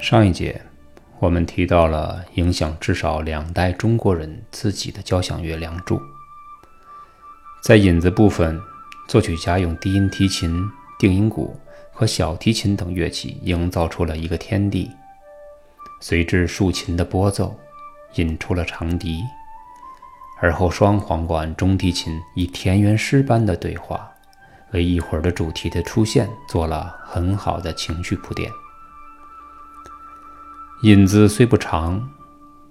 上一节，我们提到了影响至少两代中国人自己的交响乐《梁祝》。在引子部分，作曲家用低音提琴、定音鼓和小提琴等乐器营造出了一个天地，随之竖琴的拨奏引出了长笛，而后双簧管、中提琴以田园诗般的对话，为一会儿的主题的出现做了很好的情绪铺垫。引子虽不长，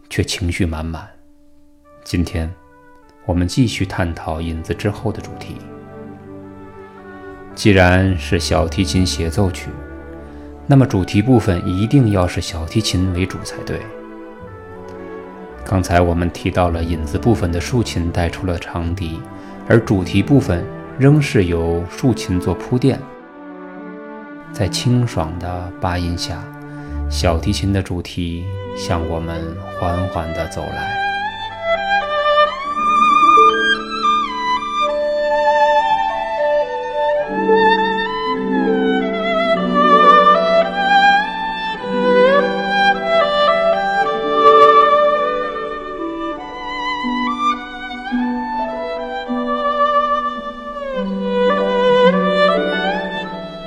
却情绪满满。今天，我们继续探讨引子之后的主题。既然是小提琴协奏曲，那么主题部分一定要是小提琴为主才对。刚才我们提到了引子部分的竖琴带出了长笛，而主题部分仍是由竖琴做铺垫，在清爽的八音下。小提琴的主题向我们缓缓地走来。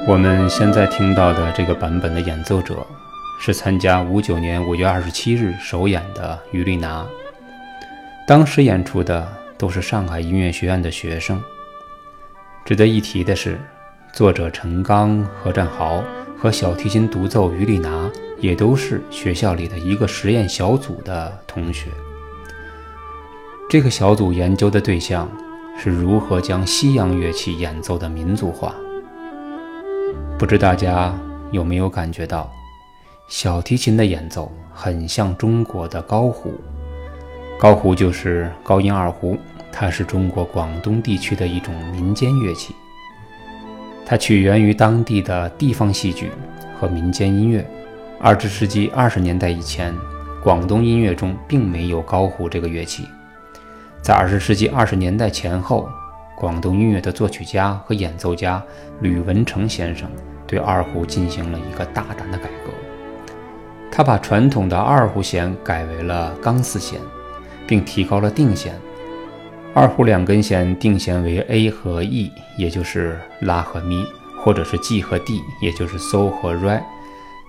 我们现在听到的这个版本的演奏者。是参加五九年五月二十七日首演的于丽娜。当时演出的都是上海音乐学院的学生。值得一提的是，作者陈刚、何占豪和小提琴独奏于丽娜也都是学校里的一个实验小组的同学。这个小组研究的对象是如何将西洋乐器演奏的民族化。不知大家有没有感觉到？小提琴的演奏很像中国的高胡，高胡就是高音二胡，它是中国广东地区的一种民间乐器。它起源于当地的地方戏剧和民间音乐。二十世纪二十年代以前，广东音乐中并没有高胡这个乐器。在二十世纪二十年代前后，广东音乐的作曲家和演奏家吕文成先生对二胡进行了一个大胆的改革。他把传统的二胡弦改为了钢丝弦，并提高了定弦。二胡两根弦定弦为 A 和 E，也就是拉和咪，或者是 G 和 D，也就是嗦和 Re。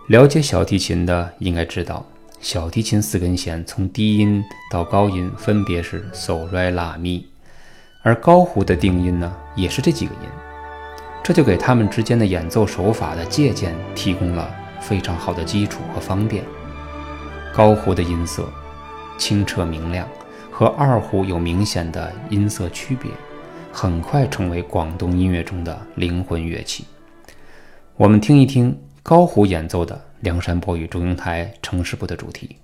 了解小提琴的应该知道，小提琴四根弦从低音到高音分别是嗦、来、拉、咪，而高胡的定音呢，也是这几个音。这就给他们之间的演奏手法的借鉴提供了。非常好的基础和方便。高胡的音色清澈明亮，和二胡有明显的音色区别，很快成为广东音乐中的灵魂乐器。我们听一听高胡演奏的《梁山伯与祝英台》城市部的主题。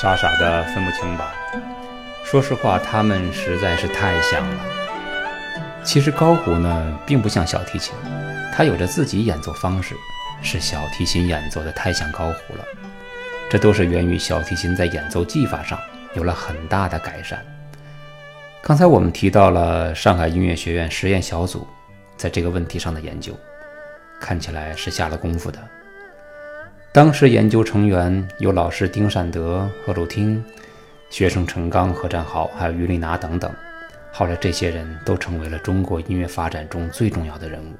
傻傻的分不清吧？说实话，他们实在是太像了。其实高胡呢，并不像小提琴，它有着自己演奏方式，是小提琴演奏的太像高胡了。这都是源于小提琴在演奏技法上有了很大的改善。刚才我们提到了上海音乐学院实验小组在这个问题上的研究，看起来是下了功夫的。当时研究成员有老师丁善德、贺鲁汀，学生陈刚、何占豪，还有于丽娜等等。后来这些人都成为了中国音乐发展中最重要的人物。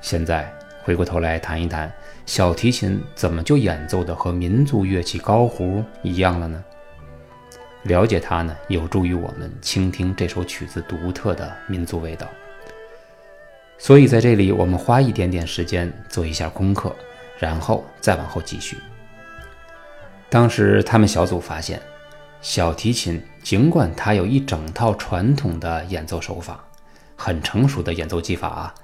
现在回过头来谈一谈，小提琴怎么就演奏的和民族乐器高胡一样了呢？了解它呢，有助于我们倾听这首曲子独特的民族味道。所以在这里，我们花一点点时间做一下功课。然后再往后继续。当时他们小组发现，小提琴尽管它有一整套传统的演奏手法，很成熟的演奏技法啊，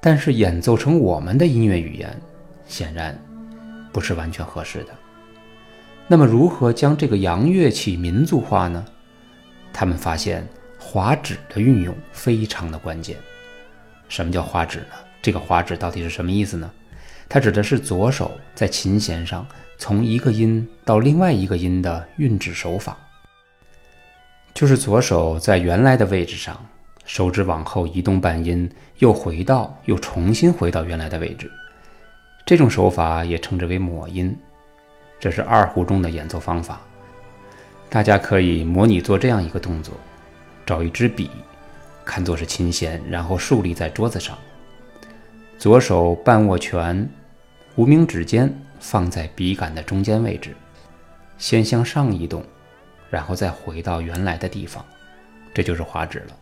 但是演奏成我们的音乐语言，显然不是完全合适的。那么，如何将这个洋乐器民族化呢？他们发现，滑指的运用非常的关键。什么叫滑指呢？这个滑指到底是什么意思呢？它指的是左手在琴弦上从一个音到另外一个音的运指手法，就是左手在原来的位置上，手指往后移动半音，又回到，又重新回到原来的位置。这种手法也称之为抹音，这是二胡中的演奏方法。大家可以模拟做这样一个动作：找一支笔，看作是琴弦，然后竖立在桌子上。左手半握拳，无名指尖放在笔杆的中间位置，先向上移动，然后再回到原来的地方，这就是滑指了。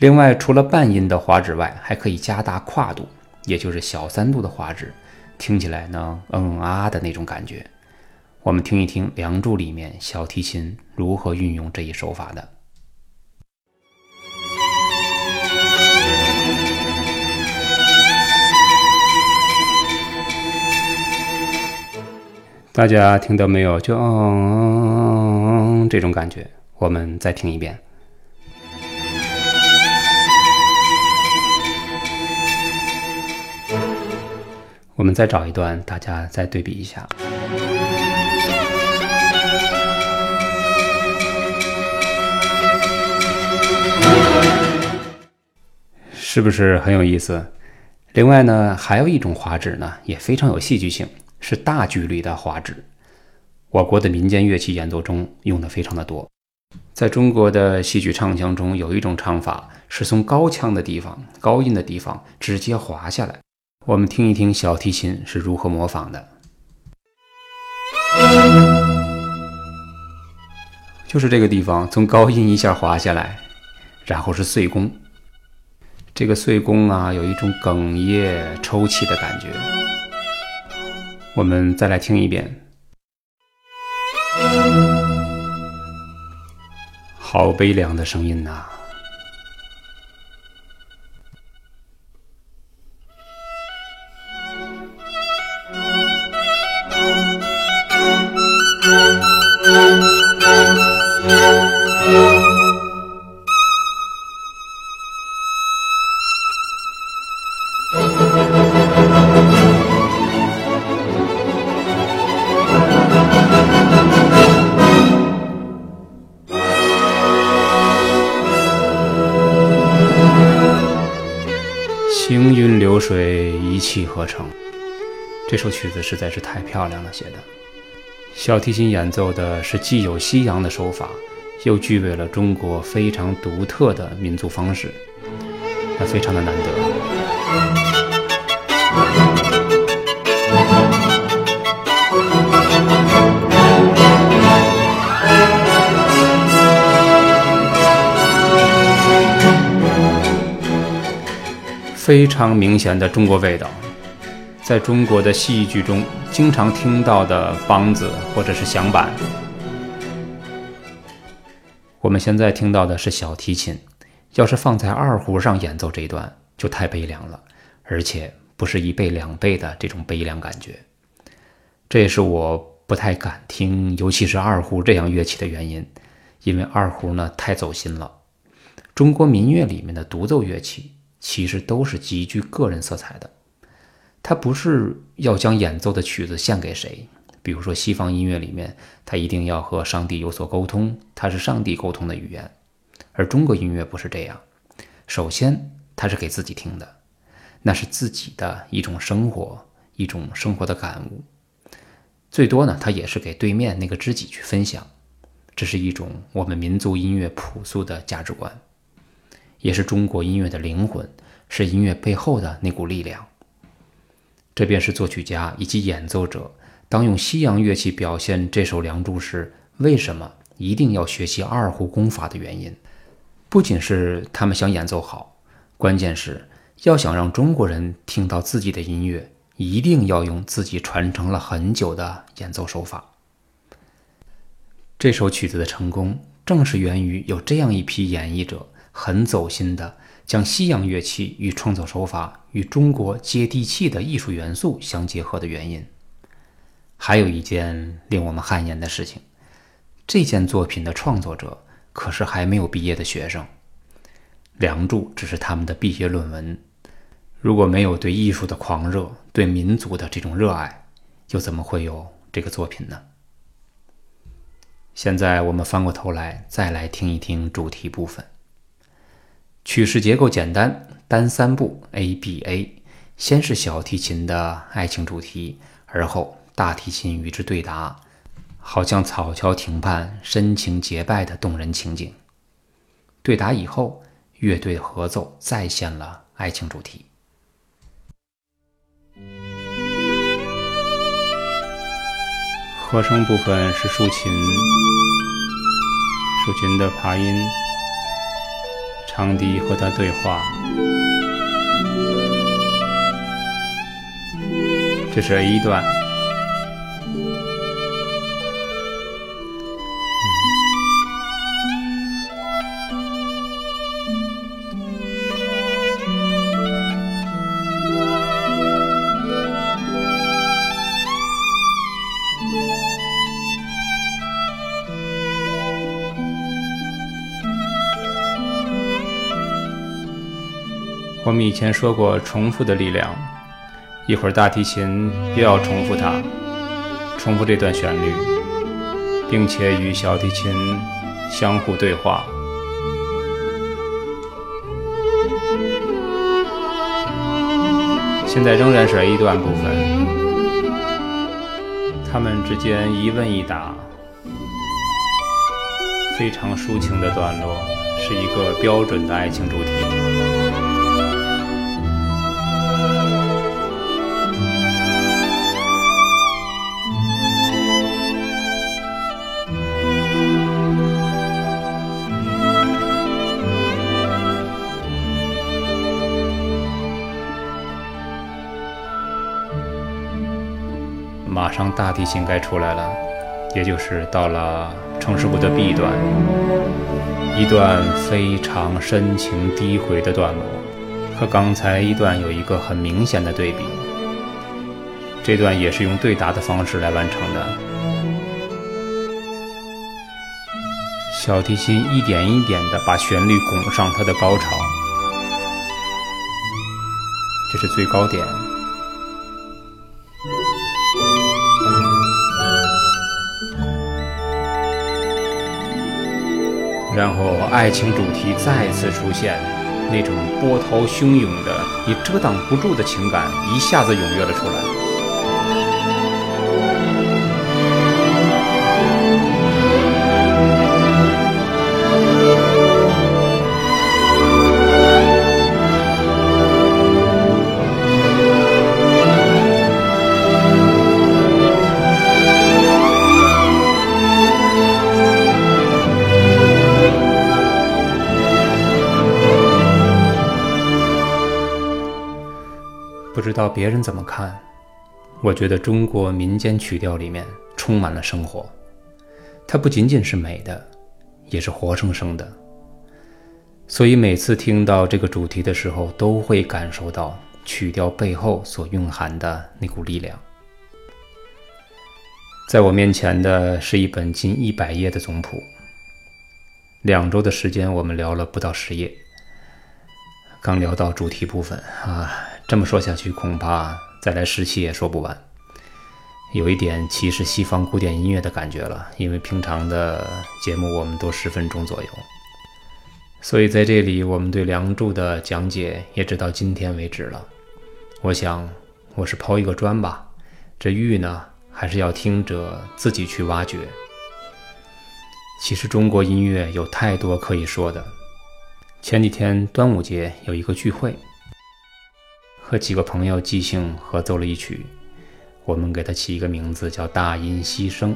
另外，除了半音的滑指外，还可以加大跨度，也就是小三度的滑指，听起来呢，嗯啊的那种感觉。我们听一听《梁祝》里面小提琴如何运用这一手法的。大家听到没有？就嗯嗯嗯这种感觉，我们再听一遍。我们再找一段，大家再对比一下，是不是很有意思？另外呢，还有一种滑指呢，也非常有戏剧性。是大距离的滑指，我国的民间乐器演奏中用的非常的多。在中国的戏曲唱腔中，有一种唱法是从高腔的地方、高音的地方直接滑下来。我们听一听小提琴是如何模仿的，就是这个地方从高音一下滑下来，然后是碎弓。这个碎弓啊，有一种哽咽、抽泣的感觉。我们再来听一遍，好悲凉的声音呐！流水，一气呵成。这首曲子实在是太漂亮了，写的。小提琴演奏的是既有西洋的手法，又具备了中国非常独特的民族方式，那非常的难得。非常明显的中国味道，在中国的戏剧中经常听到的梆子或者是响板。我们现在听到的是小提琴，要是放在二胡上演奏这一段就太悲凉了，而且不是一倍两倍的这种悲凉感觉。这也是我不太敢听，尤其是二胡这样乐器的原因，因为二胡呢太走心了。中国民乐里面的独奏乐器。其实都是极具个人色彩的，它不是要将演奏的曲子献给谁。比如说西方音乐里面，它一定要和上帝有所沟通，它是上帝沟通的语言。而中国音乐不是这样，首先它是给自己听的，那是自己的一种生活，一种生活的感悟。最多呢，它也是给对面那个知己去分享，这是一种我们民族音乐朴素的价值观。也是中国音乐的灵魂，是音乐背后的那股力量。这便是作曲家以及演奏者当用西洋乐器表现这首《梁祝》时，为什么一定要学习二胡功法的原因。不仅是他们想演奏好，关键是要想让中国人听到自己的音乐，一定要用自己传承了很久的演奏手法。这首曲子的成功，正是源于有这样一批演绎者。很走心的将西洋乐器与创作手法与中国接地气的艺术元素相结合的原因。还有一件令我们汗颜的事情，这件作品的创作者可是还没有毕业的学生，《梁祝》只是他们的毕业论文。如果没有对艺术的狂热，对民族的这种热爱，又怎么会有这个作品呢？现在我们翻过头来，再来听一听主题部分。曲式结构简单，单三部 A B A，先是小提琴的爱情主题，而后大提琴与之对答，好像草桥亭畔深情结拜的动人情景。对答以后，乐队合奏再现了爱情主题。和声部分是竖琴，竖琴的爬音，长笛和他对话。这是 A 段。以前说过重复的力量，一会儿大提琴又要重复它，重复这段旋律，并且与小提琴相互对话。现在仍然是 A 段部分，他们之间一问一答，非常抒情的段落，是一个标准的爱情主题。上大提琴该出来了，也就是到了城市部的 B 段，一段非常深情低回的段落，和刚才一段有一个很明显的对比。这段也是用对答的方式来完成的，小提琴一点一点地把旋律拱上它的高潮，这是最高点。然后，爱情主题再次出现，那种波涛汹涌的、你遮挡不住的情感一下子涌跃了出来。别人怎么看，我觉得中国民间曲调里面充满了生活，它不仅仅是美的，也是活生生的。所以每次听到这个主题的时候，都会感受到曲调背后所蕴含的那股力量。在我面前的是一本近一百页的总谱，两周的时间，我们聊了不到十页，刚聊到主题部分啊。这么说下去，恐怕再来十期也说不完，有一点歧视西方古典音乐的感觉了。因为平常的节目我们都十分钟左右，所以在这里我们对《梁祝》的讲解也只到今天为止了。我想我是抛一个砖吧，这玉呢还是要听者自己去挖掘。其实中国音乐有太多可以说的。前几天端午节有一个聚会。和几个朋友即兴合奏了一曲，我们给它起一个名字叫《大音希声》。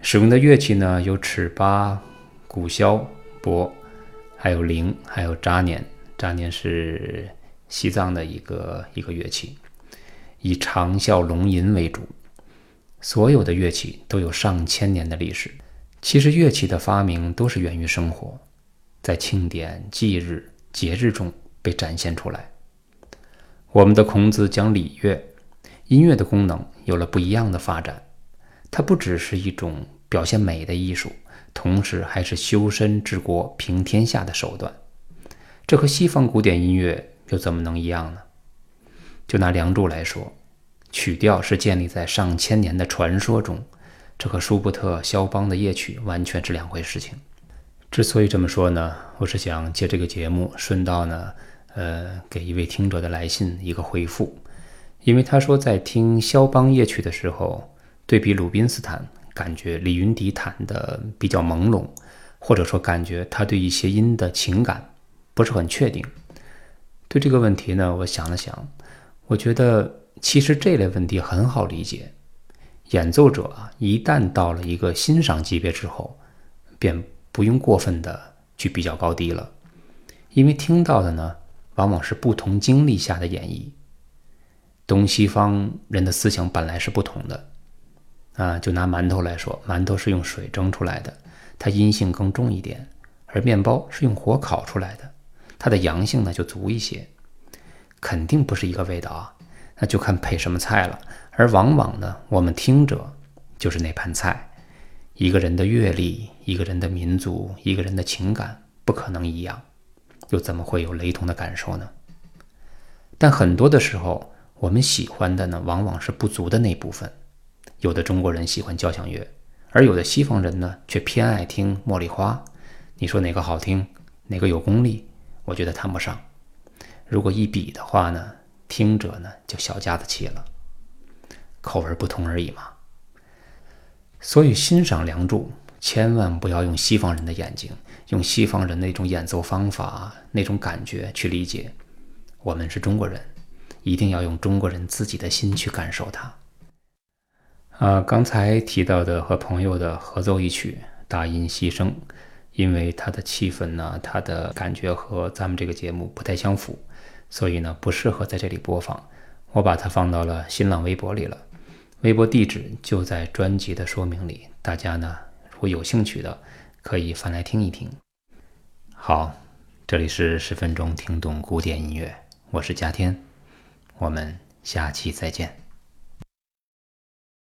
使用的乐器呢有尺八、鼓箫、钹，还有铃，还有扎年。扎年是西藏的一个一个乐器，以长啸龙吟为主。所有的乐器都有上千年的历史。其实乐器的发明都是源于生活，在庆典、祭日、节日中被展现出来。我们的孔子讲礼乐，音乐的功能有了不一样的发展。它不只是一种表现美的艺术，同时还是修身治国平天下的手段。这和西方古典音乐又怎么能一样呢？就拿《梁祝》来说，曲调是建立在上千年的传说中，这和舒伯特、肖邦的夜曲完全是两回事情。之所以这么说呢，我是想借这个节目顺道呢，呃，给一位听者的来信一个回复，因为他说在听肖邦夜曲的时候，对比鲁宾斯坦，感觉李云迪弹的比较朦胧，或者说感觉他对一些音的情感。不是很确定。对这个问题呢，我想了想，我觉得其实这类问题很好理解。演奏者啊，一旦到了一个欣赏级别之后，便不用过分的去比较高低了，因为听到的呢，往往是不同经历下的演绎。东西方人的思想本来是不同的啊，就拿馒头来说，馒头是用水蒸出来的，它阴性更重一点，而面包是用火烤出来的。它的阳性呢就足一些，肯定不是一个味道啊，那就看配什么菜了。而往往呢，我们听者就是那盘菜。一个人的阅历，一个人的民族，一个人的情感不可能一样，又怎么会有雷同的感受呢？但很多的时候，我们喜欢的呢，往往是不足的那部分。有的中国人喜欢交响乐，而有的西方人呢，却偏爱听茉莉花。你说哪个好听？哪个有功力？我觉得谈不上。如果一比的话呢，听者呢就小家子气了，口味不同而已嘛。所以欣赏《梁祝》，千万不要用西方人的眼睛，用西方人那种演奏方法、那种感觉去理解。我们是中国人，一定要用中国人自己的心去感受它。啊，刚才提到的和朋友的合奏一曲《大音希声》。因为它的气氛呢，它的感觉和咱们这个节目不太相符，所以呢不适合在这里播放。我把它放到了新浪微博里了，微博地址就在专辑的说明里。大家呢如果有兴趣的，可以翻来听一听。好，这里是十分钟听懂古典音乐，我是佳天，我们下期再见。